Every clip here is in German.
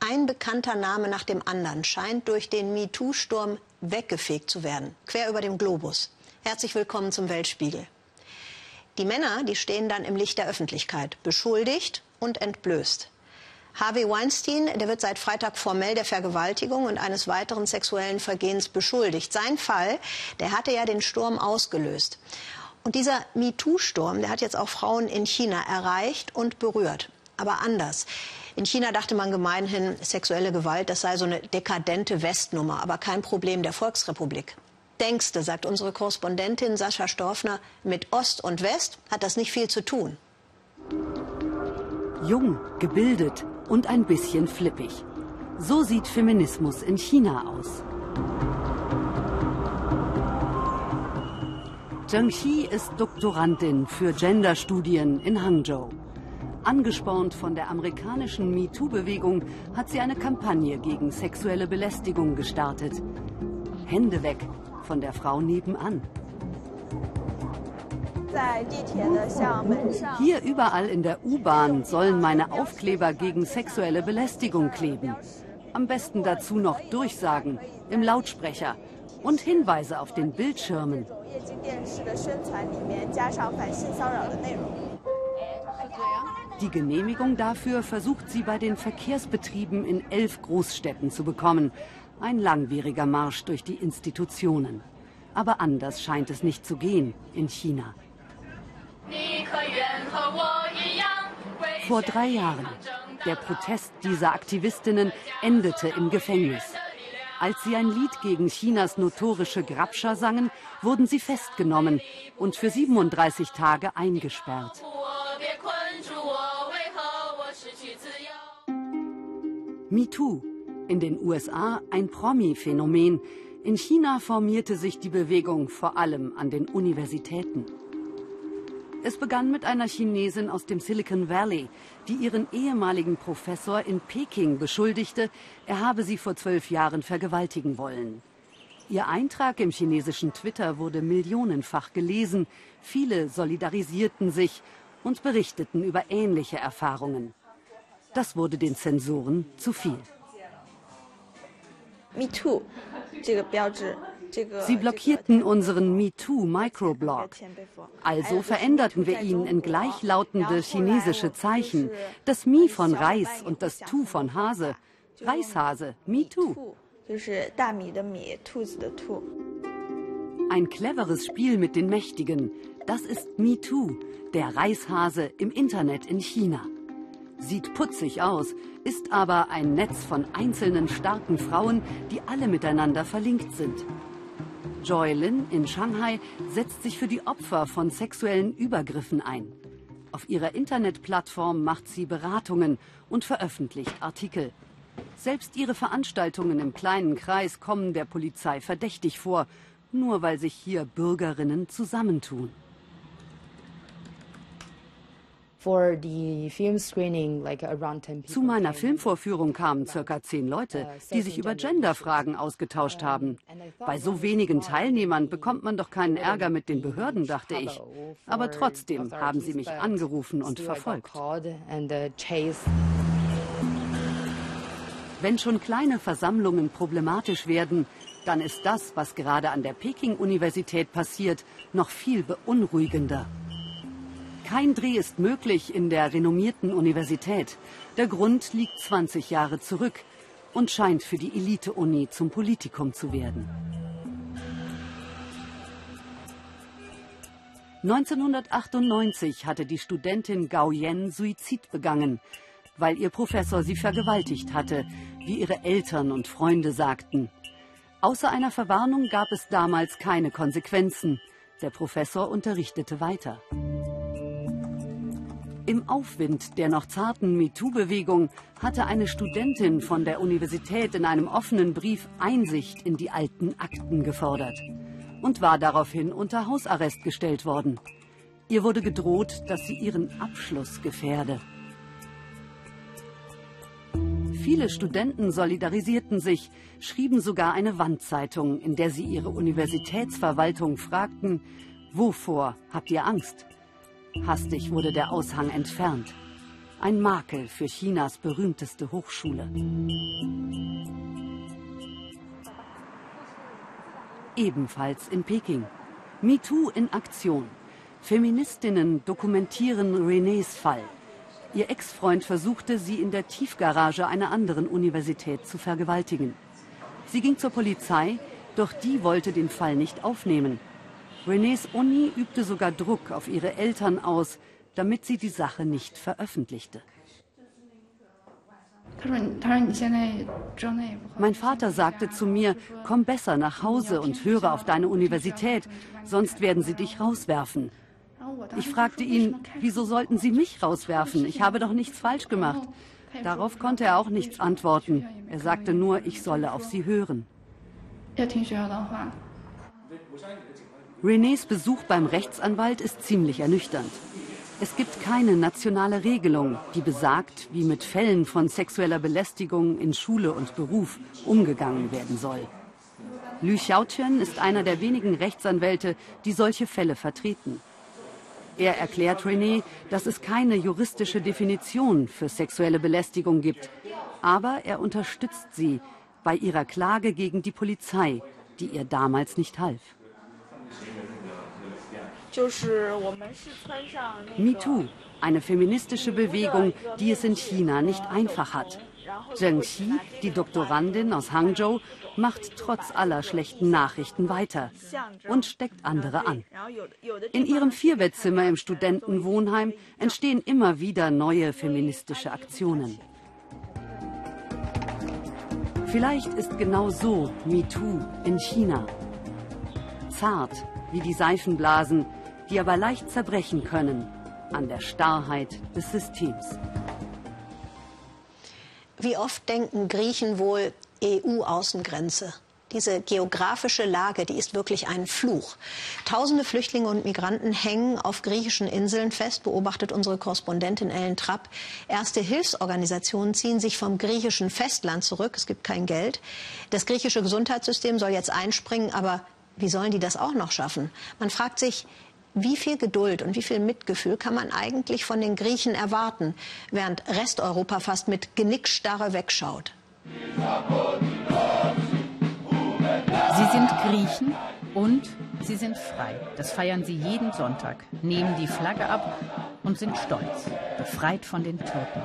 Ein bekannter Name nach dem anderen scheint durch den MeToo-Sturm weggefegt zu werden, quer über dem Globus. Herzlich willkommen zum Weltspiegel. Die Männer, die stehen dann im Licht der Öffentlichkeit, beschuldigt und entblößt. Harvey Weinstein, der wird seit Freitag formell der Vergewaltigung und eines weiteren sexuellen Vergehens beschuldigt. Sein Fall, der hatte ja den Sturm ausgelöst. Und dieser MeToo-Sturm, der hat jetzt auch Frauen in China erreicht und berührt. Aber anders. In China dachte man gemeinhin, sexuelle Gewalt, das sei so eine dekadente Westnummer, aber kein Problem der Volksrepublik. Denkste, sagt unsere Korrespondentin Sascha Storfner, mit Ost und West hat das nicht viel zu tun. Jung, gebildet und ein bisschen flippig. So sieht Feminismus in China aus. Zheng Xi ist Doktorandin für Genderstudien in Hangzhou. Angespornt von der amerikanischen MeToo-Bewegung hat sie eine Kampagne gegen sexuelle Belästigung gestartet. Hände weg von der Frau nebenan. Hier überall in der U-Bahn sollen meine Aufkleber gegen sexuelle Belästigung kleben. Am besten dazu noch Durchsagen im Lautsprecher und Hinweise auf den Bildschirmen. Die Genehmigung dafür versucht sie bei den Verkehrsbetrieben in elf Großstädten zu bekommen. Ein langwieriger Marsch durch die Institutionen. Aber anders scheint es nicht zu gehen in China. Vor drei Jahren. Der Protest dieser Aktivistinnen endete im Gefängnis. Als sie ein Lied gegen Chinas notorische Grabscher sangen, wurden sie festgenommen und für 37 Tage eingesperrt. MeToo. In den USA ein Promi-Phänomen. In China formierte sich die Bewegung vor allem an den Universitäten. Es begann mit einer Chinesin aus dem Silicon Valley, die ihren ehemaligen Professor in Peking beschuldigte, er habe sie vor zwölf Jahren vergewaltigen wollen. Ihr Eintrag im chinesischen Twitter wurde millionenfach gelesen. Viele solidarisierten sich und berichteten über ähnliche Erfahrungen. Das wurde den Zensoren zu viel. Sie blockierten unseren MeToo-Microblog. Also veränderten wir ihn in gleichlautende chinesische Zeichen. Das Mi von Reis und das Tu von Hase. Reishase, MeToo. Ein cleveres Spiel mit den Mächtigen. Das ist MeToo, der Reishase im Internet in China. Sieht putzig aus, ist aber ein Netz von einzelnen starken Frauen, die alle miteinander verlinkt sind. Joy Lin in Shanghai setzt sich für die Opfer von sexuellen Übergriffen ein. Auf ihrer Internetplattform macht sie Beratungen und veröffentlicht Artikel. Selbst ihre Veranstaltungen im kleinen Kreis kommen der Polizei verdächtig vor, nur weil sich hier Bürgerinnen zusammentun. Zu meiner Filmvorführung kamen circa zehn Leute, die sich über Genderfragen ausgetauscht haben. Bei so wenigen Teilnehmern bekommt man doch keinen Ärger mit den Behörden, dachte ich. Aber trotzdem haben sie mich angerufen und verfolgt. Wenn schon kleine Versammlungen problematisch werden, dann ist das, was gerade an der Peking-Universität passiert, noch viel beunruhigender. Kein Dreh ist möglich in der renommierten Universität. Der Grund liegt 20 Jahre zurück und scheint für die Elite-Uni zum Politikum zu werden. 1998 hatte die Studentin Gao Yen Suizid begangen, weil ihr Professor sie vergewaltigt hatte, wie ihre Eltern und Freunde sagten. Außer einer Verwarnung gab es damals keine Konsequenzen. Der Professor unterrichtete weiter. Im Aufwind der noch zarten MeToo-Bewegung hatte eine Studentin von der Universität in einem offenen Brief Einsicht in die alten Akten gefordert und war daraufhin unter Hausarrest gestellt worden. Ihr wurde gedroht, dass sie ihren Abschluss gefährde. Viele Studenten solidarisierten sich, schrieben sogar eine Wandzeitung, in der sie ihre Universitätsverwaltung fragten, wovor habt ihr Angst? Hastig wurde der Aushang entfernt. Ein Makel für Chinas berühmteste Hochschule. Ebenfalls in Peking. MeToo in Aktion. Feministinnen dokumentieren Renés Fall. Ihr Ex-Freund versuchte, sie in der Tiefgarage einer anderen Universität zu vergewaltigen. Sie ging zur Polizei, doch die wollte den Fall nicht aufnehmen. Renés Uni übte sogar Druck auf ihre Eltern aus, damit sie die Sache nicht veröffentlichte. Mein Vater sagte zu mir, komm besser nach Hause und höre auf deine Universität, sonst werden sie dich rauswerfen. Ich fragte ihn, wieso sollten sie mich rauswerfen? Ich habe doch nichts falsch gemacht. Darauf konnte er auch nichts antworten. Er sagte nur, ich solle auf sie hören. Renés Besuch beim Rechtsanwalt ist ziemlich ernüchternd. Es gibt keine nationale Regelung, die besagt, wie mit Fällen von sexueller Belästigung in Schule und Beruf umgegangen werden soll. Lü Xiaotian ist einer der wenigen Rechtsanwälte, die solche Fälle vertreten. Er erklärt René, dass es keine juristische Definition für sexuelle Belästigung gibt, aber er unterstützt sie bei ihrer Klage gegen die Polizei, die ihr damals nicht half. MeToo, eine feministische Bewegung, die es in China nicht einfach hat. Zheng Xi, die Doktorandin aus Hangzhou, macht trotz aller schlechten Nachrichten weiter und steckt andere an. In ihrem Vierbettzimmer im Studentenwohnheim entstehen immer wieder neue feministische Aktionen. Vielleicht ist genau so MeToo in China. Zart wie die Seifenblasen, die aber leicht zerbrechen können an der Starrheit des Systems. Wie oft denken Griechen wohl EU-Außengrenze? Diese geografische Lage, die ist wirklich ein Fluch. Tausende Flüchtlinge und Migranten hängen auf griechischen Inseln fest, beobachtet unsere Korrespondentin Ellen Trapp. Erste Hilfsorganisationen ziehen sich vom griechischen Festland zurück. Es gibt kein Geld. Das griechische Gesundheitssystem soll jetzt einspringen, aber wie sollen die das auch noch schaffen? Man fragt sich, wie viel Geduld und wie viel Mitgefühl kann man eigentlich von den Griechen erwarten, während Resteuropa fast mit Genickstarre wegschaut? Sie sind Griechen und sie sind frei. Das feiern sie jeden Sonntag, nehmen die Flagge ab und sind stolz, befreit von den Türken.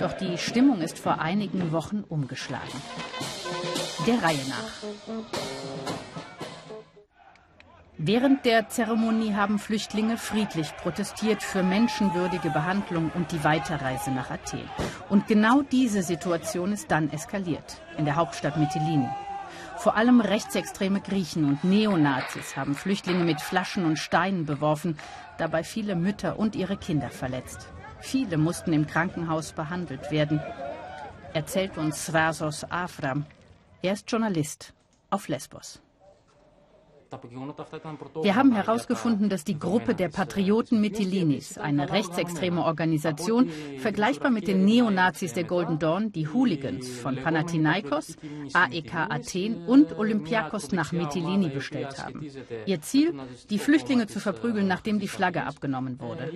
Doch die Stimmung ist vor einigen Wochen umgeschlagen. Der Reihe nach. Während der Zeremonie haben Flüchtlinge friedlich protestiert für menschenwürdige Behandlung und die Weiterreise nach Athen. Und genau diese Situation ist dann eskaliert in der Hauptstadt Mytilini. Vor allem rechtsextreme Griechen und Neonazis haben Flüchtlinge mit Flaschen und Steinen beworfen, dabei viele Mütter und ihre Kinder verletzt. Viele mussten im Krankenhaus behandelt werden, erzählt uns Svasos Afram. Er ist Journalist auf Lesbos. Wir haben herausgefunden, dass die Gruppe der Patrioten Mytilinis, eine rechtsextreme Organisation, vergleichbar mit den Neonazis der Golden Dawn, die Hooligans von Panathinaikos, AEK Athen und Olympiakos nach Mytilini bestellt haben. Ihr Ziel, die Flüchtlinge zu verprügeln, nachdem die Flagge abgenommen wurde.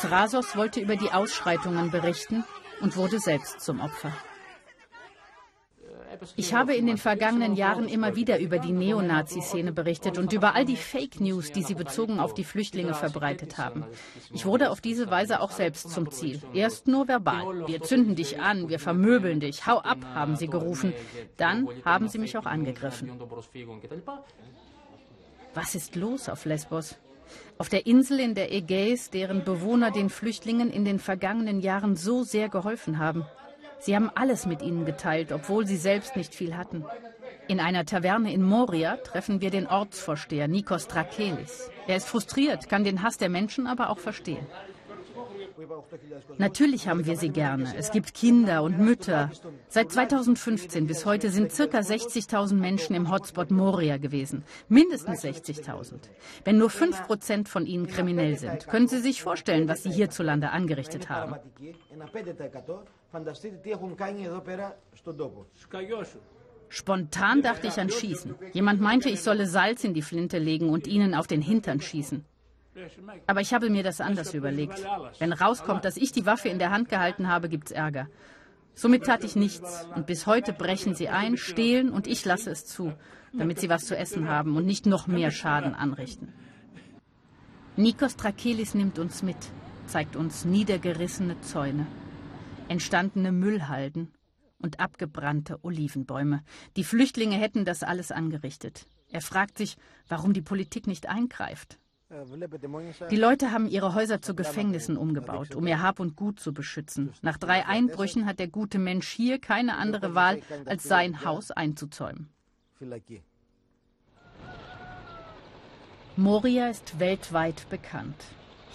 Thrasos wollte über die Ausschreitungen berichten und wurde selbst zum Opfer. Ich habe in den vergangenen Jahren immer wieder über die Neonazi-Szene berichtet und über all die Fake News, die sie bezogen auf die Flüchtlinge verbreitet haben. Ich wurde auf diese Weise auch selbst zum Ziel. Erst nur verbal. Wir zünden dich an, wir vermöbeln dich, hau ab, haben sie gerufen. Dann haben sie mich auch angegriffen. Was ist los auf Lesbos? Auf der Insel in der Ägäis, deren Bewohner den Flüchtlingen in den vergangenen Jahren so sehr geholfen haben. Sie haben alles mit ihnen geteilt, obwohl sie selbst nicht viel hatten. In einer Taverne in Moria treffen wir den Ortsvorsteher Nikos Drakelis. Er ist frustriert, kann den Hass der Menschen aber auch verstehen. Natürlich haben wir sie gerne. Es gibt Kinder und Mütter. Seit 2015 bis heute sind ca. 60.000 Menschen im Hotspot Moria gewesen. Mindestens 60.000. Wenn nur 5 Prozent von ihnen kriminell sind, können Sie sich vorstellen, was sie hierzulande angerichtet haben. Spontan dachte ich an Schießen. Jemand meinte, ich solle Salz in die Flinte legen und ihnen auf den Hintern schießen. Aber ich habe mir das anders überlegt. Wenn rauskommt, dass ich die Waffe in der Hand gehalten habe, gibt's Ärger. Somit tat ich nichts und bis heute brechen sie ein, stehlen und ich lasse es zu, damit sie was zu essen haben und nicht noch mehr Schaden anrichten. Nikos Trakelis nimmt uns mit, zeigt uns niedergerissene Zäune, entstandene Müllhalden und abgebrannte Olivenbäume. Die Flüchtlinge hätten das alles angerichtet. Er fragt sich, warum die Politik nicht eingreift. Die Leute haben ihre Häuser zu Gefängnissen umgebaut, um ihr Hab und Gut zu beschützen. Nach drei Einbrüchen hat der gute Mensch hier keine andere Wahl, als sein Haus einzuzäumen. Moria ist weltweit bekannt.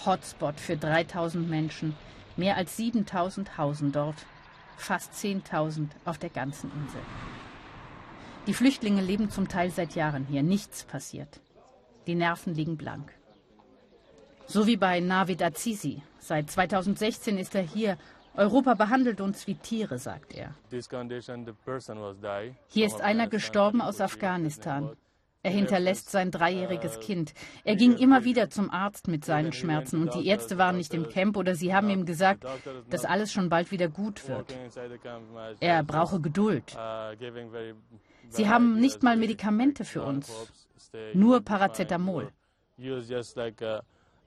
Hotspot für 3000 Menschen. Mehr als 7000 hausen dort. Fast 10.000 auf der ganzen Insel. Die Flüchtlinge leben zum Teil seit Jahren hier. Nichts passiert. Die Nerven liegen blank. So wie bei Navid Azizi. Seit 2016 ist er hier. Europa behandelt uns wie Tiere, sagt er. Hier ist einer gestorben aus Afghanistan. Er hinterlässt sein dreijähriges Kind. Er ging immer wieder zum Arzt mit seinen Schmerzen und die Ärzte waren nicht im Camp oder sie haben ihm gesagt, dass alles schon bald wieder gut wird. Er brauche Geduld. Sie haben nicht mal Medikamente für uns, nur Paracetamol.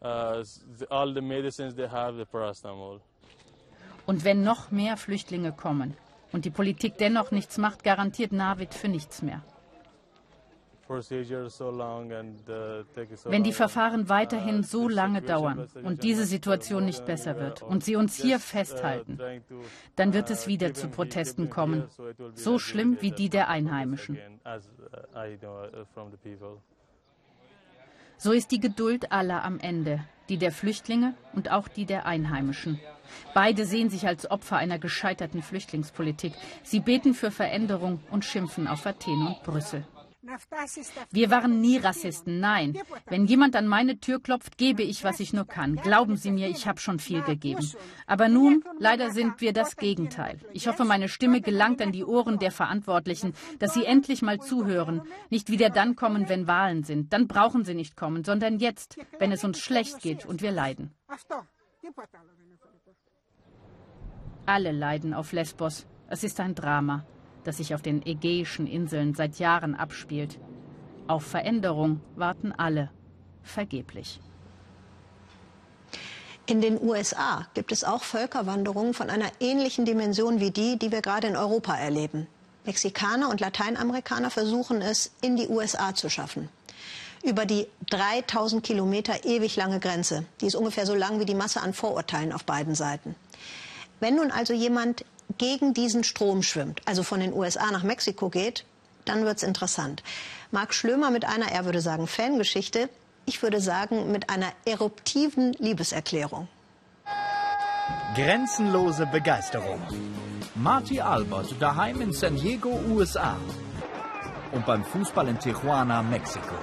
Uh, und wenn noch mehr Flüchtlinge kommen und die Politik dennoch nichts macht, garantiert Navid für nichts mehr. Uh, wenn die Verfahren uh, weiterhin so lange dauern und diese Situation nicht besser wird und sie uns hier festhalten, dann wird es wieder zu Protesten kommen, so schlimm wie die der Einheimischen. So ist die Geduld aller am Ende, die der Flüchtlinge und auch die der Einheimischen. Beide sehen sich als Opfer einer gescheiterten Flüchtlingspolitik. Sie beten für Veränderung und schimpfen auf Athen und Brüssel. Wir waren nie Rassisten, nein. Wenn jemand an meine Tür klopft, gebe ich, was ich nur kann. Glauben Sie mir, ich habe schon viel gegeben. Aber nun, leider sind wir das Gegenteil. Ich hoffe, meine Stimme gelangt an die Ohren der Verantwortlichen, dass sie endlich mal zuhören. Nicht wieder dann kommen, wenn Wahlen sind. Dann brauchen sie nicht kommen, sondern jetzt, wenn es uns schlecht geht und wir leiden. Alle leiden auf Lesbos. Es ist ein Drama das sich auf den Ägäischen Inseln seit Jahren abspielt. Auf Veränderung warten alle, vergeblich. In den USA gibt es auch Völkerwanderungen von einer ähnlichen Dimension wie die, die wir gerade in Europa erleben. Mexikaner und Lateinamerikaner versuchen es, in die USA zu schaffen. Über die 3000 Kilometer ewig lange Grenze. Die ist ungefähr so lang wie die Masse an Vorurteilen auf beiden Seiten. Wenn nun also jemand gegen diesen Strom schwimmt, also von den USA nach Mexiko geht, dann wird es interessant. Marc Schlömer mit einer, er würde sagen, Fangeschichte, ich würde sagen, mit einer eruptiven Liebeserklärung. Grenzenlose Begeisterung. Marty Albert daheim in San Diego, USA. Und beim Fußball in Tijuana, Mexiko.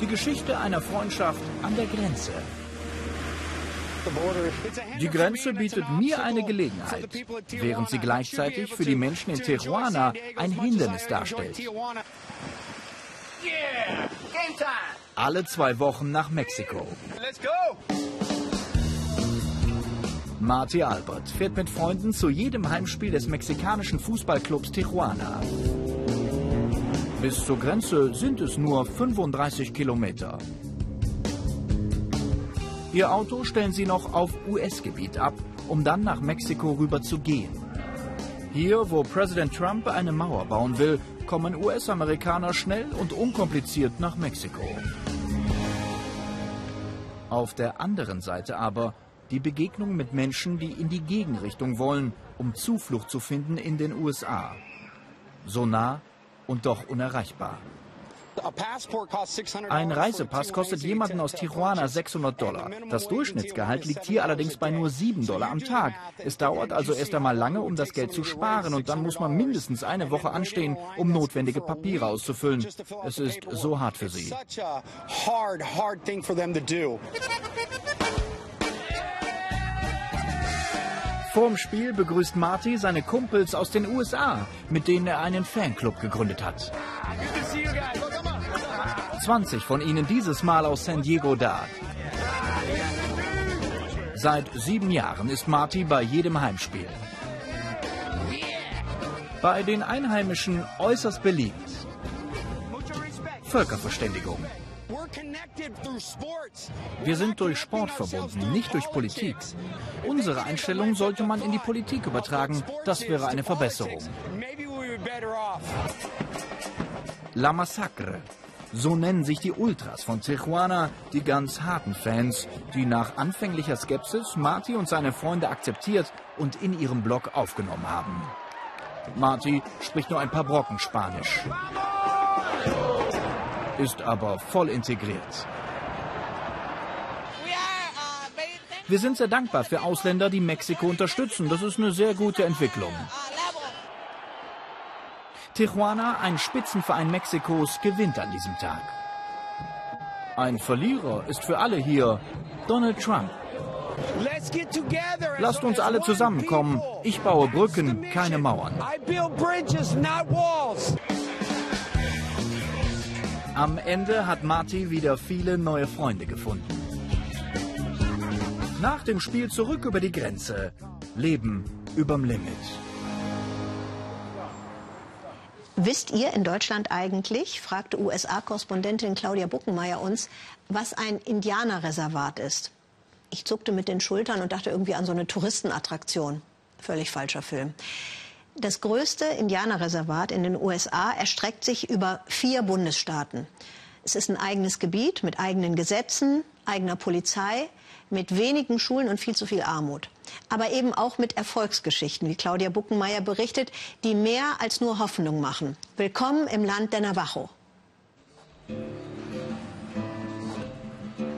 Die Geschichte einer Freundschaft an der Grenze. Die Grenze bietet mir eine Gelegenheit, während sie gleichzeitig für die Menschen in Tijuana ein Hindernis darstellt. Alle zwei Wochen nach Mexiko. Marty Albert fährt mit Freunden zu jedem Heimspiel des mexikanischen Fußballclubs Tijuana. Bis zur Grenze sind es nur 35 Kilometer. Ihr Auto stellen sie noch auf US-Gebiet ab, um dann nach Mexiko rüber zu gehen. Hier, wo Präsident Trump eine Mauer bauen will, kommen US-Amerikaner schnell und unkompliziert nach Mexiko. Auf der anderen Seite aber die Begegnung mit Menschen, die in die Gegenrichtung wollen, um Zuflucht zu finden in den USA. So nah und doch unerreichbar. Ein Reisepass kostet jemanden aus Tijuana 600 Dollar. Das Durchschnittsgehalt liegt hier allerdings bei nur 7 Dollar am Tag. Es dauert also erst einmal lange, um das Geld zu sparen und dann muss man mindestens eine Woche anstehen, um notwendige Papiere auszufüllen. Es ist so hart für sie. Vorm Spiel begrüßt Marty seine Kumpels aus den USA, mit denen er einen Fanclub gegründet hat. 20 von ihnen dieses Mal aus San Diego da. Seit sieben Jahren ist Marty bei jedem Heimspiel. Bei den Einheimischen äußerst beliebt. Völkerverständigung. Wir sind durch Sport verbunden, nicht durch Politik. Unsere Einstellung sollte man in die Politik übertragen. Das wäre eine Verbesserung. La Massacre. So nennen sich die Ultras von Tijuana, die ganz harten Fans, die nach anfänglicher Skepsis Marty und seine Freunde akzeptiert und in ihrem Blog aufgenommen haben. Marty spricht nur ein paar Brocken Spanisch, ist aber voll integriert. Wir sind sehr dankbar für Ausländer, die Mexiko unterstützen. Das ist eine sehr gute Entwicklung. Tijuana, ein Spitzenverein Mexikos, gewinnt an diesem Tag. Ein Verlierer ist für alle hier Donald Trump. Lasst uns alle zusammenkommen. Ich baue Brücken, keine Mauern. Am Ende hat Marty wieder viele neue Freunde gefunden. Nach dem Spiel zurück über die Grenze. Leben überm Limit. Wisst ihr in Deutschland eigentlich, fragte USA-Korrespondentin Claudia Buckenmeier uns, was ein Indianerreservat ist? Ich zuckte mit den Schultern und dachte irgendwie an so eine Touristenattraktion. Völlig falscher Film. Das größte Indianerreservat in den USA erstreckt sich über vier Bundesstaaten. Es ist ein eigenes Gebiet mit eigenen Gesetzen, eigener Polizei, mit wenigen Schulen und viel zu viel Armut. Aber eben auch mit Erfolgsgeschichten, wie Claudia Buckenmeier berichtet, die mehr als nur Hoffnung machen. Willkommen im Land der Navajo.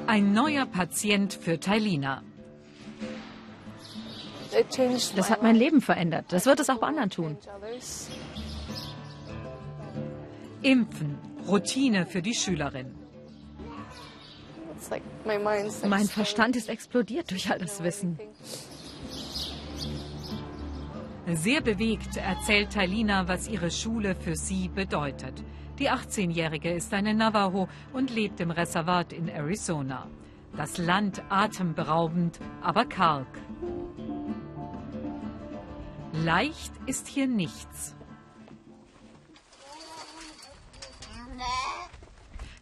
Ein neuer Patient für Tailina. Das hat mein Leben verändert. Das wird es auch bei anderen tun. Impfen. Routine für die Schülerin. Mein Verstand ist explodiert durch all das Wissen. Sehr bewegt erzählt Tailina, was ihre Schule für sie bedeutet. Die 18-Jährige ist eine Navajo und lebt im Reservat in Arizona. Das Land atemberaubend, aber karg. Leicht ist hier nichts.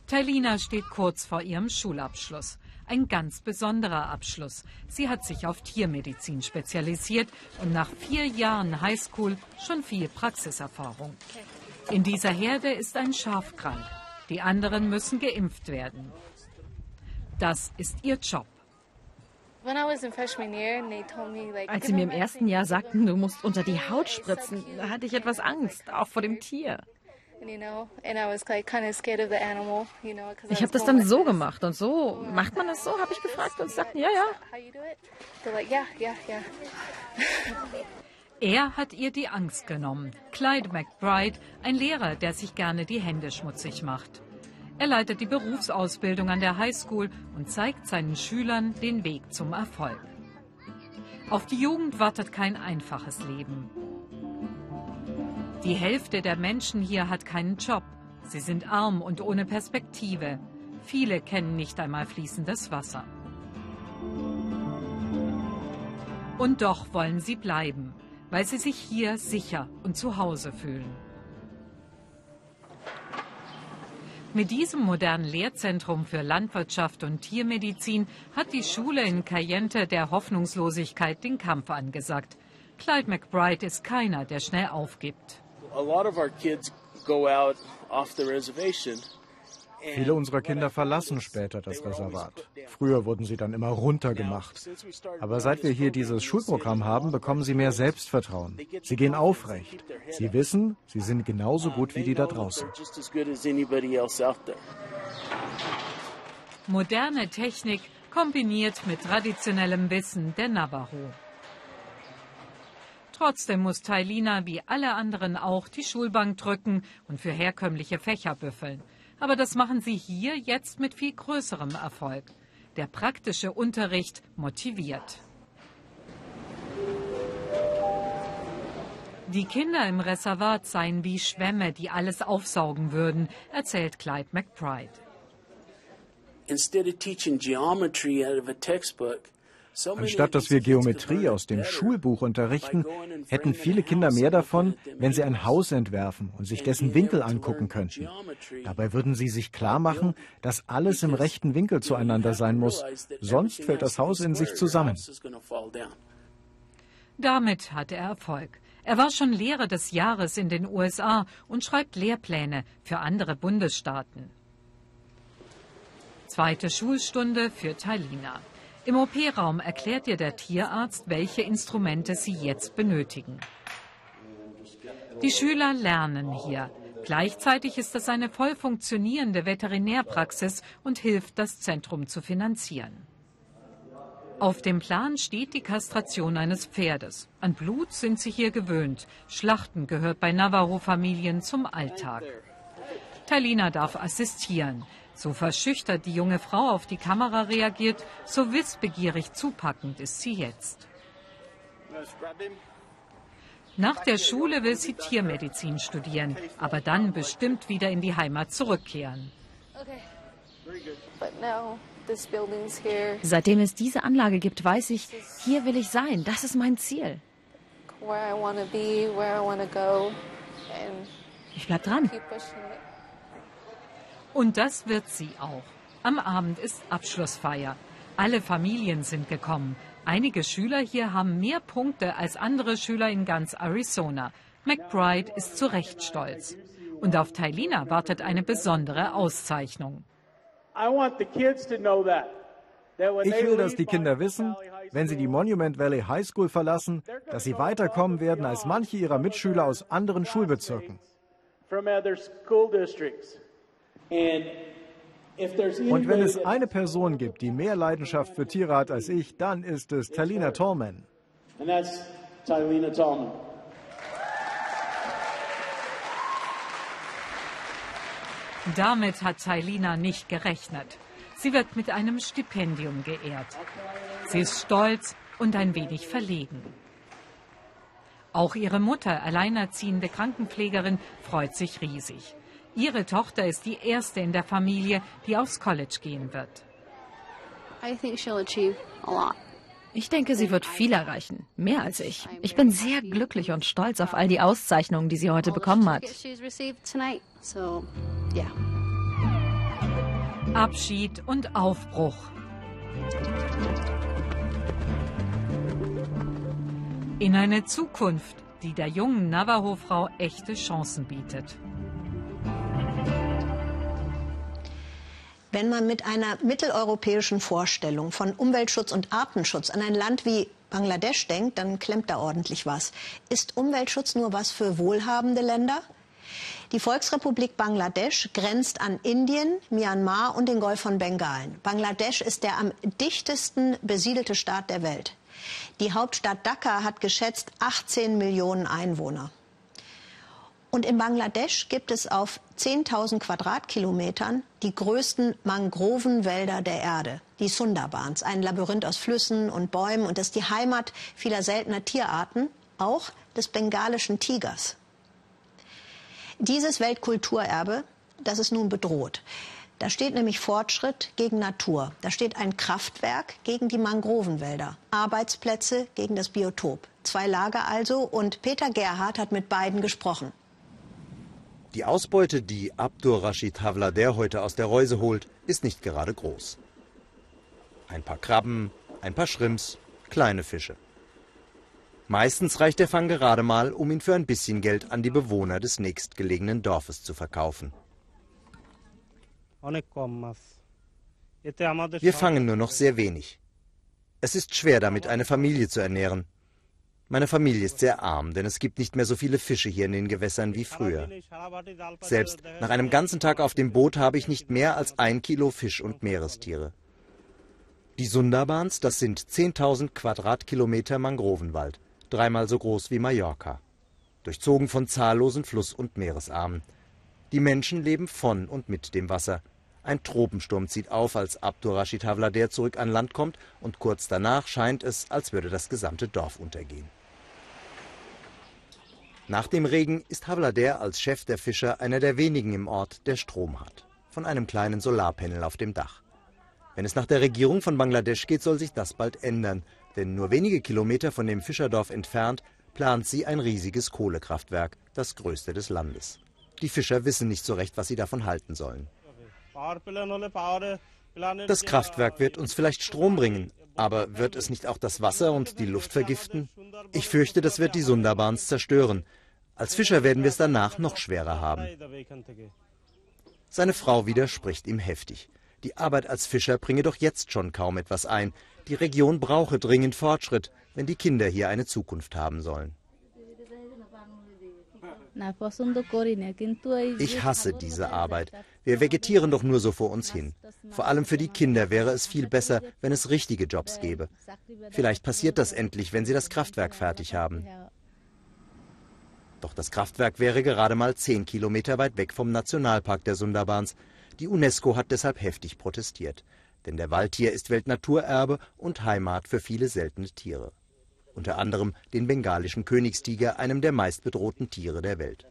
Tailina steht kurz vor ihrem Schulabschluss. Ein ganz besonderer Abschluss. Sie hat sich auf Tiermedizin spezialisiert und nach vier Jahren Highschool schon viel Praxiserfahrung. In dieser Herde ist ein Schaf krank. Die anderen müssen geimpft werden. Das ist ihr Job. Als sie mir im ersten Jahr sagten, du musst unter die Haut spritzen, hatte ich etwas Angst, auch vor dem Tier. Ich habe das dann so gemacht und so. Macht man das so, habe ich gefragt und sie sagten, ja, ja. Er hat ihr die Angst genommen. Clyde McBride, ein Lehrer, der sich gerne die Hände schmutzig macht. Er leitet die Berufsausbildung an der Highschool und zeigt seinen Schülern den Weg zum Erfolg. Auf die Jugend wartet kein einfaches Leben. Die Hälfte der Menschen hier hat keinen Job. Sie sind arm und ohne Perspektive. Viele kennen nicht einmal fließendes Wasser. Und doch wollen sie bleiben, weil sie sich hier sicher und zu Hause fühlen. Mit diesem modernen Lehrzentrum für Landwirtschaft und Tiermedizin hat die Schule in Cayente der Hoffnungslosigkeit den Kampf angesagt. Clyde McBride ist keiner, der schnell aufgibt. Viele unserer Kinder verlassen später das Reservat. Früher wurden sie dann immer runtergemacht. Aber seit wir hier dieses Schulprogramm haben, bekommen sie mehr Selbstvertrauen. Sie gehen aufrecht. Sie wissen, sie sind genauso gut wie die da draußen. Moderne Technik kombiniert mit traditionellem Wissen der Navajo. Trotzdem muss Tailina wie alle anderen auch die Schulbank drücken und für herkömmliche Fächer büffeln. Aber das machen sie hier jetzt mit viel größerem Erfolg. Der praktische Unterricht motiviert. Die Kinder im Reservat seien wie Schwämme, die alles aufsaugen würden, erzählt Clyde McBride. Instead of teaching geometry out of a textbook, Anstatt dass wir Geometrie aus dem Schulbuch unterrichten, hätten viele Kinder mehr davon, wenn sie ein Haus entwerfen und sich dessen Winkel angucken könnten. Dabei würden sie sich klar machen, dass alles im rechten Winkel zueinander sein muss, sonst fällt das Haus in sich zusammen. Damit hatte er Erfolg. Er war schon Lehrer des Jahres in den USA und schreibt Lehrpläne für andere Bundesstaaten. Zweite Schulstunde für Talina. Im OP-Raum erklärt ihr der Tierarzt, welche Instrumente sie jetzt benötigen. Die Schüler lernen hier. Gleichzeitig ist es eine voll funktionierende Veterinärpraxis und hilft, das Zentrum zu finanzieren. Auf dem Plan steht die Kastration eines Pferdes. An Blut sind sie hier gewöhnt. Schlachten gehört bei Navajo-Familien zum Alltag. Talina darf assistieren. So verschüchtert die junge Frau auf die Kamera reagiert, so wissbegierig zupackend ist sie jetzt. Nach der Schule will sie Tiermedizin studieren, aber dann bestimmt wieder in die Heimat zurückkehren. Seitdem es diese Anlage gibt, weiß ich, hier will ich sein. Das ist mein Ziel. Ich bleib dran. Und das wird sie auch. Am Abend ist Abschlussfeier. Alle Familien sind gekommen. Einige Schüler hier haben mehr Punkte als andere Schüler in ganz Arizona. McBride ist zu Recht stolz. Und auf Tailina wartet eine besondere Auszeichnung. Ich will, dass die Kinder wissen, wenn sie die Monument Valley High School verlassen, dass sie weiterkommen werden als manche ihrer Mitschüler aus anderen Schulbezirken. Und wenn es eine Person gibt, die mehr Leidenschaft für Tiere hat als ich, dann ist es Talina Tallman. Damit hat Tailina nicht gerechnet. Sie wird mit einem Stipendium geehrt. Sie ist stolz und ein wenig verlegen. Auch ihre Mutter, alleinerziehende Krankenpflegerin, freut sich riesig. Ihre Tochter ist die erste in der Familie, die aufs College gehen wird. Ich denke, sie wird viel erreichen. Mehr als ich. Ich bin sehr glücklich und stolz auf all die Auszeichnungen, die sie heute bekommen hat. Abschied und Aufbruch. In eine Zukunft, die der jungen Navajo-Frau echte Chancen bietet. Wenn man mit einer mitteleuropäischen Vorstellung von Umweltschutz und Artenschutz an ein Land wie Bangladesch denkt, dann klemmt da ordentlich was. Ist Umweltschutz nur was für wohlhabende Länder? Die Volksrepublik Bangladesch grenzt an Indien, Myanmar und den Golf von Bengalen. Bangladesch ist der am dichtesten besiedelte Staat der Welt. Die Hauptstadt Dhaka hat geschätzt 18 Millionen Einwohner. Und in Bangladesch gibt es auf 10.000 Quadratkilometern die größten Mangrovenwälder der Erde, die Sundarbans, ein Labyrinth aus Flüssen und Bäumen und das ist die Heimat vieler seltener Tierarten, auch des bengalischen Tigers. Dieses Weltkulturerbe, das ist nun bedroht. Da steht nämlich Fortschritt gegen Natur. Da steht ein Kraftwerk gegen die Mangrovenwälder, Arbeitsplätze gegen das Biotop. Zwei Lager also und Peter Gerhardt hat mit beiden gesprochen. Die Ausbeute, die Abdur Rashid Havlader heute aus der Reuse holt, ist nicht gerade groß. Ein paar Krabben, ein paar Schrimps, kleine Fische. Meistens reicht der Fang gerade mal, um ihn für ein bisschen Geld an die Bewohner des nächstgelegenen Dorfes zu verkaufen. Wir fangen nur noch sehr wenig. Es ist schwer damit, eine Familie zu ernähren. Meine Familie ist sehr arm, denn es gibt nicht mehr so viele Fische hier in den Gewässern wie früher. Selbst nach einem ganzen Tag auf dem Boot habe ich nicht mehr als ein Kilo Fisch und Meerestiere. Die Sundarbans, das sind 10.000 Quadratkilometer Mangrovenwald, dreimal so groß wie Mallorca, durchzogen von zahllosen Fluss- und Meeresarmen. Die Menschen leben von und mit dem Wasser. Ein Tropensturm zieht auf, als Abdurrashid Havlader zurück an Land kommt und kurz danach scheint es, als würde das gesamte Dorf untergehen. Nach dem Regen ist Havlader als Chef der Fischer einer der wenigen im Ort, der Strom hat. Von einem kleinen Solarpanel auf dem Dach. Wenn es nach der Regierung von Bangladesch geht, soll sich das bald ändern. Denn nur wenige Kilometer von dem Fischerdorf entfernt plant sie ein riesiges Kohlekraftwerk, das größte des Landes. Die Fischer wissen nicht so recht, was sie davon halten sollen. Das Kraftwerk wird uns vielleicht Strom bringen, aber wird es nicht auch das Wasser und die Luft vergiften? Ich fürchte, das wird die Sundarbans zerstören. Als Fischer werden wir es danach noch schwerer haben. Seine Frau widerspricht ihm heftig. Die Arbeit als Fischer bringe doch jetzt schon kaum etwas ein. Die Region brauche dringend Fortschritt, wenn die Kinder hier eine Zukunft haben sollen. Ich hasse diese Arbeit. Wir vegetieren doch nur so vor uns hin. Vor allem für die Kinder wäre es viel besser, wenn es richtige Jobs gäbe. Vielleicht passiert das endlich, wenn sie das Kraftwerk fertig haben. Doch das Kraftwerk wäre gerade mal zehn Kilometer weit weg vom Nationalpark der Sundarbans. Die UNESCO hat deshalb heftig protestiert. Denn der Wald hier ist Weltnaturerbe und Heimat für viele seltene Tiere unter anderem den bengalischen Königstiger, einem der meistbedrohten Tiere der Welt.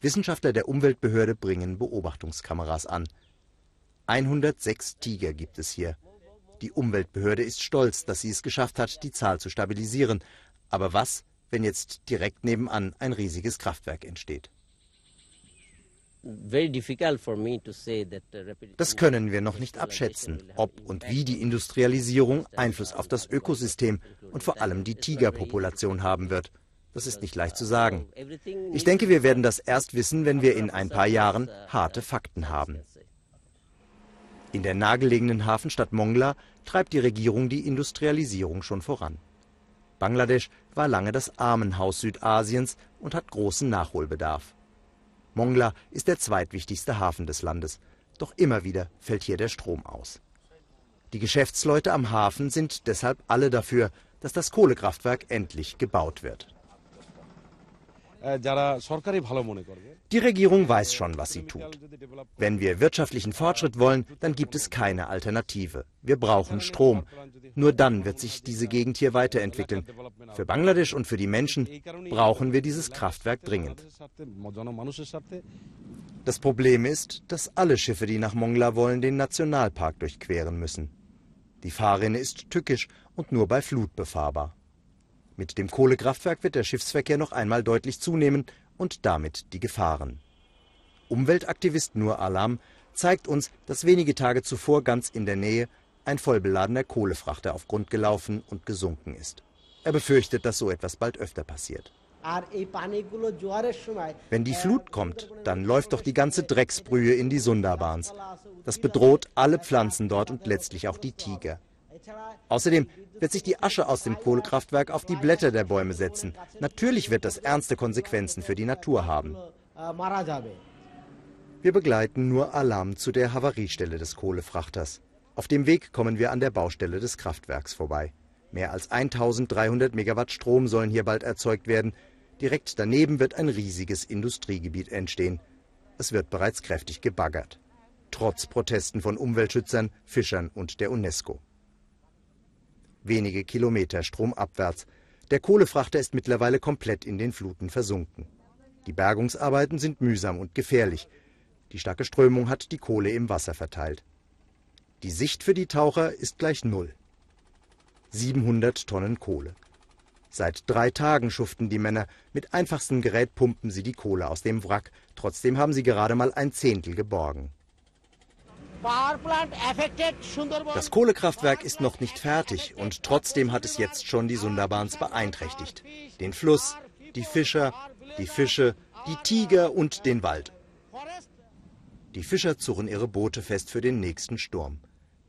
Wissenschaftler der Umweltbehörde bringen Beobachtungskameras an. 106 Tiger gibt es hier. Die Umweltbehörde ist stolz, dass sie es geschafft hat, die Zahl zu stabilisieren. Aber was, wenn jetzt direkt nebenan ein riesiges Kraftwerk entsteht? Das können wir noch nicht abschätzen, ob und wie die Industrialisierung Einfluss auf das Ökosystem und vor allem die Tigerpopulation haben wird. Das ist nicht leicht zu sagen. Ich denke, wir werden das erst wissen, wenn wir in ein paar Jahren harte Fakten haben. In der nahegelegenen Hafenstadt Mongla treibt die Regierung die Industrialisierung schon voran. Bangladesch war lange das Armenhaus Südasiens und hat großen Nachholbedarf. Mongla ist der zweitwichtigste Hafen des Landes. Doch immer wieder fällt hier der Strom aus. Die Geschäftsleute am Hafen sind deshalb alle dafür, dass das Kohlekraftwerk endlich gebaut wird. Die Regierung weiß schon, was sie tut. Wenn wir wirtschaftlichen Fortschritt wollen, dann gibt es keine Alternative. Wir brauchen Strom. Nur dann wird sich diese Gegend hier weiterentwickeln. Für Bangladesch und für die Menschen brauchen wir dieses Kraftwerk dringend. Das Problem ist, dass alle Schiffe, die nach Mongla wollen, den Nationalpark durchqueren müssen. Die Fahrrinne ist tückisch und nur bei Flut befahrbar. Mit dem Kohlekraftwerk wird der Schiffsverkehr noch einmal deutlich zunehmen und damit die Gefahren. Umweltaktivist Nur Alam zeigt uns, dass wenige Tage zuvor ganz in der Nähe ein vollbeladener Kohlefrachter auf Grund gelaufen und gesunken ist. Er befürchtet, dass so etwas bald öfter passiert. Wenn die Flut kommt, dann läuft doch die ganze Drecksbrühe in die Sundarbans. Das bedroht alle Pflanzen dort und letztlich auch die Tiger. Außerdem wird sich die Asche aus dem Kohlekraftwerk auf die Blätter der Bäume setzen. Natürlich wird das ernste Konsequenzen für die Natur haben. Wir begleiten nur Alarm zu der Havariestelle des Kohlefrachters. Auf dem Weg kommen wir an der Baustelle des Kraftwerks vorbei. Mehr als 1300 Megawatt Strom sollen hier bald erzeugt werden. Direkt daneben wird ein riesiges Industriegebiet entstehen. Es wird bereits kräftig gebaggert. Trotz Protesten von Umweltschützern, Fischern und der UNESCO wenige Kilometer stromabwärts. Der Kohlefrachter ist mittlerweile komplett in den Fluten versunken. Die Bergungsarbeiten sind mühsam und gefährlich. Die starke Strömung hat die Kohle im Wasser verteilt. Die Sicht für die Taucher ist gleich null. 700 Tonnen Kohle. Seit drei Tagen schuften die Männer. Mit einfachstem Gerät pumpen sie die Kohle aus dem Wrack. Trotzdem haben sie gerade mal ein Zehntel geborgen. Das Kohlekraftwerk ist noch nicht fertig und trotzdem hat es jetzt schon die Sundarbans beeinträchtigt. Den Fluss, die Fischer, die Fische, die Tiger und den Wald. Die Fischer zurren ihre Boote fest für den nächsten Sturm.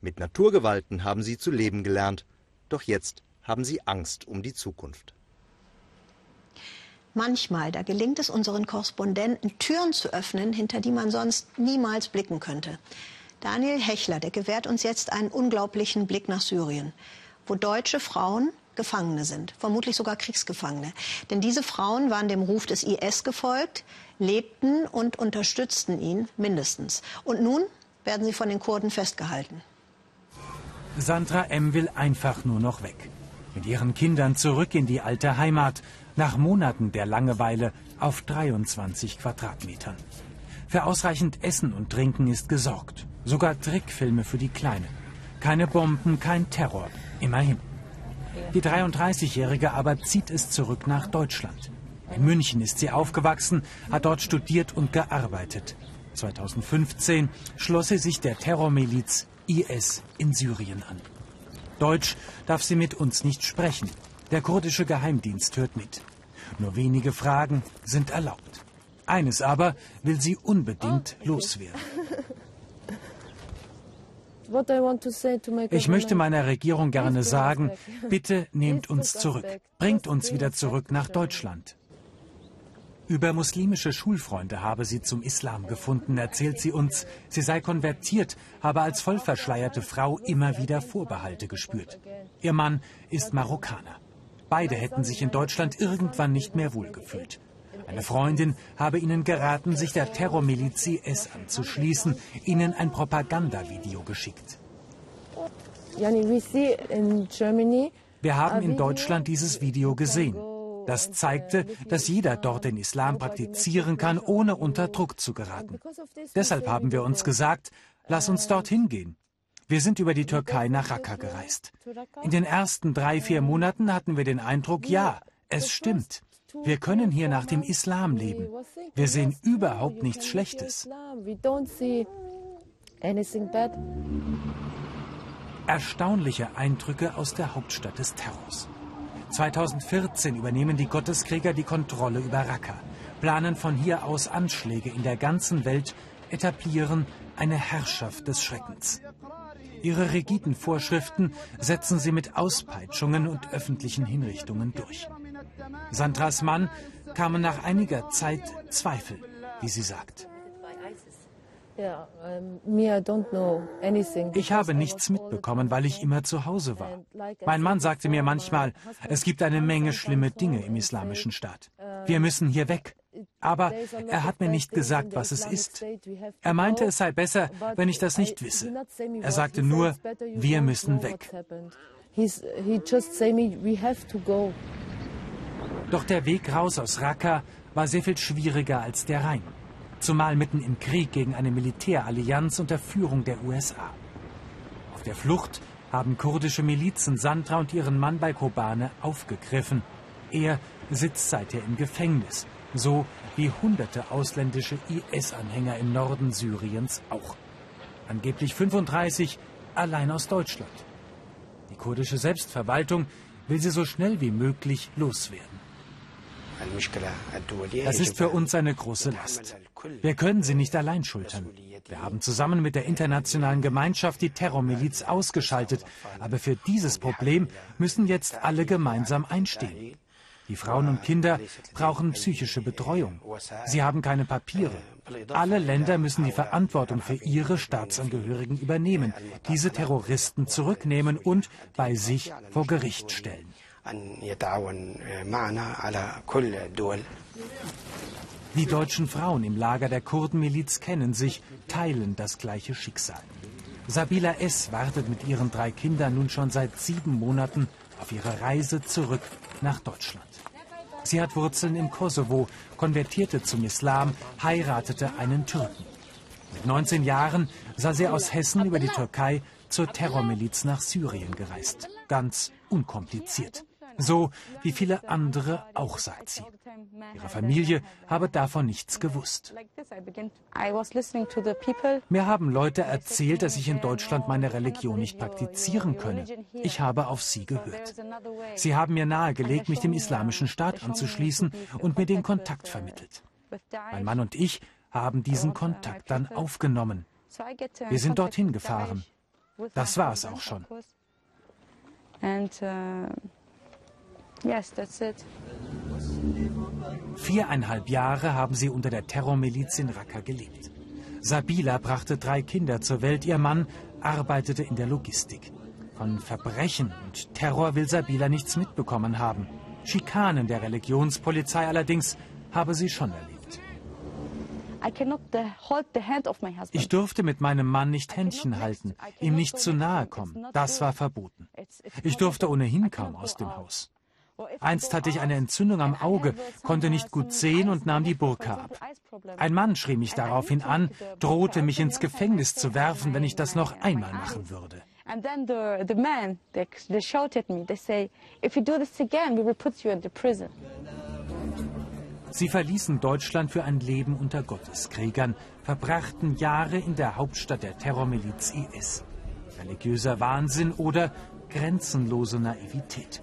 Mit Naturgewalten haben sie zu leben gelernt, doch jetzt haben sie Angst um die Zukunft. Manchmal, da gelingt es unseren Korrespondenten, Türen zu öffnen, hinter die man sonst niemals blicken könnte. Daniel Hechler, der gewährt uns jetzt einen unglaublichen Blick nach Syrien, wo deutsche Frauen Gefangene sind, vermutlich sogar Kriegsgefangene. Denn diese Frauen waren dem Ruf des IS gefolgt, lebten und unterstützten ihn mindestens. Und nun werden sie von den Kurden festgehalten. Sandra M. will einfach nur noch weg. Mit ihren Kindern zurück in die alte Heimat. Nach Monaten der Langeweile auf 23 Quadratmetern. Für ausreichend Essen und Trinken ist gesorgt. Sogar Trickfilme für die Kleinen. Keine Bomben, kein Terror. Immerhin. Die 33-Jährige aber zieht es zurück nach Deutschland. In München ist sie aufgewachsen, hat dort studiert und gearbeitet. 2015 schloss sie sich der Terrormiliz IS in Syrien an. Deutsch darf sie mit uns nicht sprechen. Der kurdische Geheimdienst hört mit. Nur wenige Fragen sind erlaubt. Eines aber will sie unbedingt loswerden. Ich möchte meiner Regierung gerne sagen, bitte nehmt uns zurück, bringt uns wieder zurück nach Deutschland. Über muslimische Schulfreunde habe sie zum Islam gefunden, erzählt sie uns. Sie sei konvertiert, habe als vollverschleierte Frau immer wieder Vorbehalte gespürt. Ihr Mann ist Marokkaner. Beide hätten sich in Deutschland irgendwann nicht mehr wohlgefühlt. Eine Freundin habe ihnen geraten, sich der Terrormiliz IS anzuschließen, ihnen ein Propagandavideo geschickt. Wir haben in Deutschland dieses Video gesehen. Das zeigte, dass jeder dort den Islam praktizieren kann, ohne unter Druck zu geraten. Deshalb haben wir uns gesagt, lass uns dorthin gehen. Wir sind über die Türkei nach Raqqa gereist. In den ersten drei, vier Monaten hatten wir den Eindruck, ja, es stimmt. Wir können hier nach dem Islam leben. Wir sehen überhaupt nichts Schlechtes. Erstaunliche Eindrücke aus der Hauptstadt des Terrors. 2014 übernehmen die Gotteskrieger die Kontrolle über Raqqa, planen von hier aus Anschläge in der ganzen Welt, etablieren eine Herrschaft des Schreckens. Ihre rigiden Vorschriften setzen sie mit Auspeitschungen und öffentlichen Hinrichtungen durch. Sandras Mann kamen nach einiger Zeit Zweifel, wie sie sagt. Ich habe nichts mitbekommen, weil ich immer zu Hause war. Mein Mann sagte mir manchmal, es gibt eine Menge schlimme Dinge im islamischen Staat. Wir müssen hier weg. Aber er hat mir nicht gesagt, was es ist. Er meinte, es sei besser, wenn ich das nicht wisse. Er sagte nur, wir müssen weg. Doch der Weg raus aus Raqqa war sehr viel schwieriger als der Rhein zumal mitten im Krieg gegen eine Militärallianz unter Führung der USA. Auf der Flucht haben kurdische Milizen Sandra und ihren Mann bei Kobane aufgegriffen. Er sitzt seither im Gefängnis, so wie hunderte ausländische IS-Anhänger im Norden Syriens auch. Angeblich 35 allein aus Deutschland. Die kurdische Selbstverwaltung will sie so schnell wie möglich loswerden. Das ist für uns eine große Last. Wir können sie nicht allein schultern. Wir haben zusammen mit der internationalen Gemeinschaft die Terrormiliz ausgeschaltet. Aber für dieses Problem müssen jetzt alle gemeinsam einstehen. Die Frauen und Kinder brauchen psychische Betreuung. Sie haben keine Papiere. Alle Länder müssen die Verantwortung für ihre Staatsangehörigen übernehmen, diese Terroristen zurücknehmen und bei sich vor Gericht stellen. Die deutschen Frauen im Lager der Kurdenmiliz kennen sich, teilen das gleiche Schicksal. Sabila S. wartet mit ihren drei Kindern nun schon seit sieben Monaten auf ihre Reise zurück nach Deutschland. Sie hat Wurzeln im Kosovo, konvertierte zum Islam, heiratete einen Türken. Mit 19 Jahren sah sie aus Hessen über die Türkei zur Terrormiliz nach Syrien gereist. Ganz unkompliziert. So wie viele andere auch, sagt sie. Ihre Familie habe davon nichts gewusst. Mir haben Leute erzählt, dass ich in Deutschland meine Religion nicht praktizieren könne. Ich habe auf sie gehört. Sie haben mir nahegelegt, mich dem islamischen Staat anzuschließen und mir den Kontakt vermittelt. Mein Mann und ich haben diesen Kontakt dann aufgenommen. Wir sind dorthin gefahren. Das war es auch schon. And, uh Yes, that's it. Viereinhalb Jahre haben sie unter der Terrormiliz in Raqqa gelebt. Sabila brachte drei Kinder zur Welt. Ihr Mann arbeitete in der Logistik. Von Verbrechen und Terror will Sabila nichts mitbekommen haben. Schikanen der Religionspolizei allerdings habe sie schon erlebt. Ich durfte mit meinem Mann nicht Händchen halten, ihm nicht zu nahe kommen. Das war verboten. Ich durfte ohnehin kaum aus dem Haus. Einst hatte ich eine Entzündung am Auge, konnte nicht gut sehen und nahm die Burka ab. Ein Mann schrie mich daraufhin an, drohte mich ins Gefängnis zu werfen, wenn ich das noch einmal machen würde. And then the, the men, they, they shout at me. They say, if you do this again, we will put you into prison. Sie verließen Deutschland für ein Leben unter Gotteskriegern, verbrachten Jahre in der Hauptstadt der Terrormiliz IS. Religiöser Wahnsinn oder grenzenlose Naivität.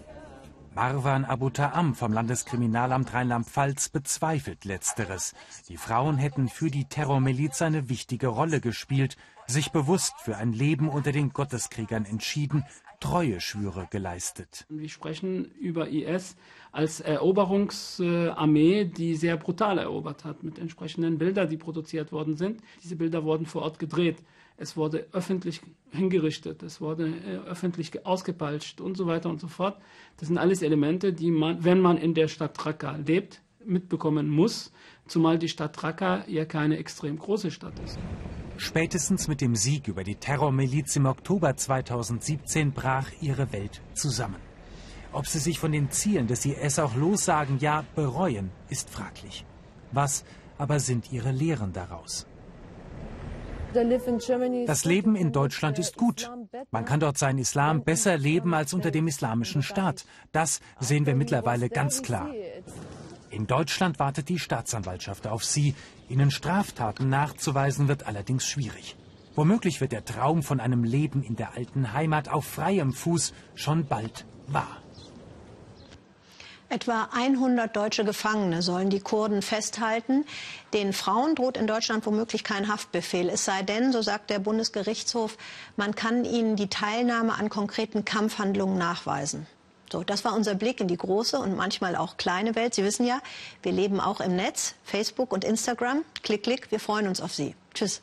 Marwan Abu Ta'am vom Landeskriminalamt Rheinland-Pfalz bezweifelt Letzteres. Die Frauen hätten für die Terrormiliz eine wichtige Rolle gespielt, sich bewusst für ein Leben unter den Gotteskriegern entschieden, Treueschwüre geleistet. Wir sprechen über IS als Eroberungsarmee, die sehr brutal erobert hat, mit entsprechenden Bildern, die produziert worden sind. Diese Bilder wurden vor Ort gedreht. Es wurde öffentlich hingerichtet, es wurde äh, öffentlich ausgepeitscht und so weiter und so fort. Das sind alles Elemente, die man, wenn man in der Stadt Raqqa lebt, mitbekommen muss, zumal die Stadt Raqqa ja keine extrem große Stadt ist. Spätestens mit dem Sieg über die Terrormiliz im Oktober 2017 brach ihre Welt zusammen. Ob sie sich von den Zielen des IS auch lossagen, ja bereuen, ist fraglich. Was aber sind ihre Lehren daraus? Das Leben in Deutschland ist gut. Man kann dort seinen Islam besser leben als unter dem islamischen Staat. Das sehen wir mittlerweile ganz klar. In Deutschland wartet die Staatsanwaltschaft auf sie. Ihnen Straftaten nachzuweisen wird allerdings schwierig. Womöglich wird der Traum von einem Leben in der alten Heimat auf freiem Fuß schon bald wahr. Etwa 100 deutsche Gefangene sollen die Kurden festhalten. Den Frauen droht in Deutschland womöglich kein Haftbefehl. Es sei denn, so sagt der Bundesgerichtshof, man kann ihnen die Teilnahme an konkreten Kampfhandlungen nachweisen. So, das war unser Blick in die große und manchmal auch kleine Welt. Sie wissen ja, wir leben auch im Netz, Facebook und Instagram. Klick, klick, wir freuen uns auf Sie. Tschüss.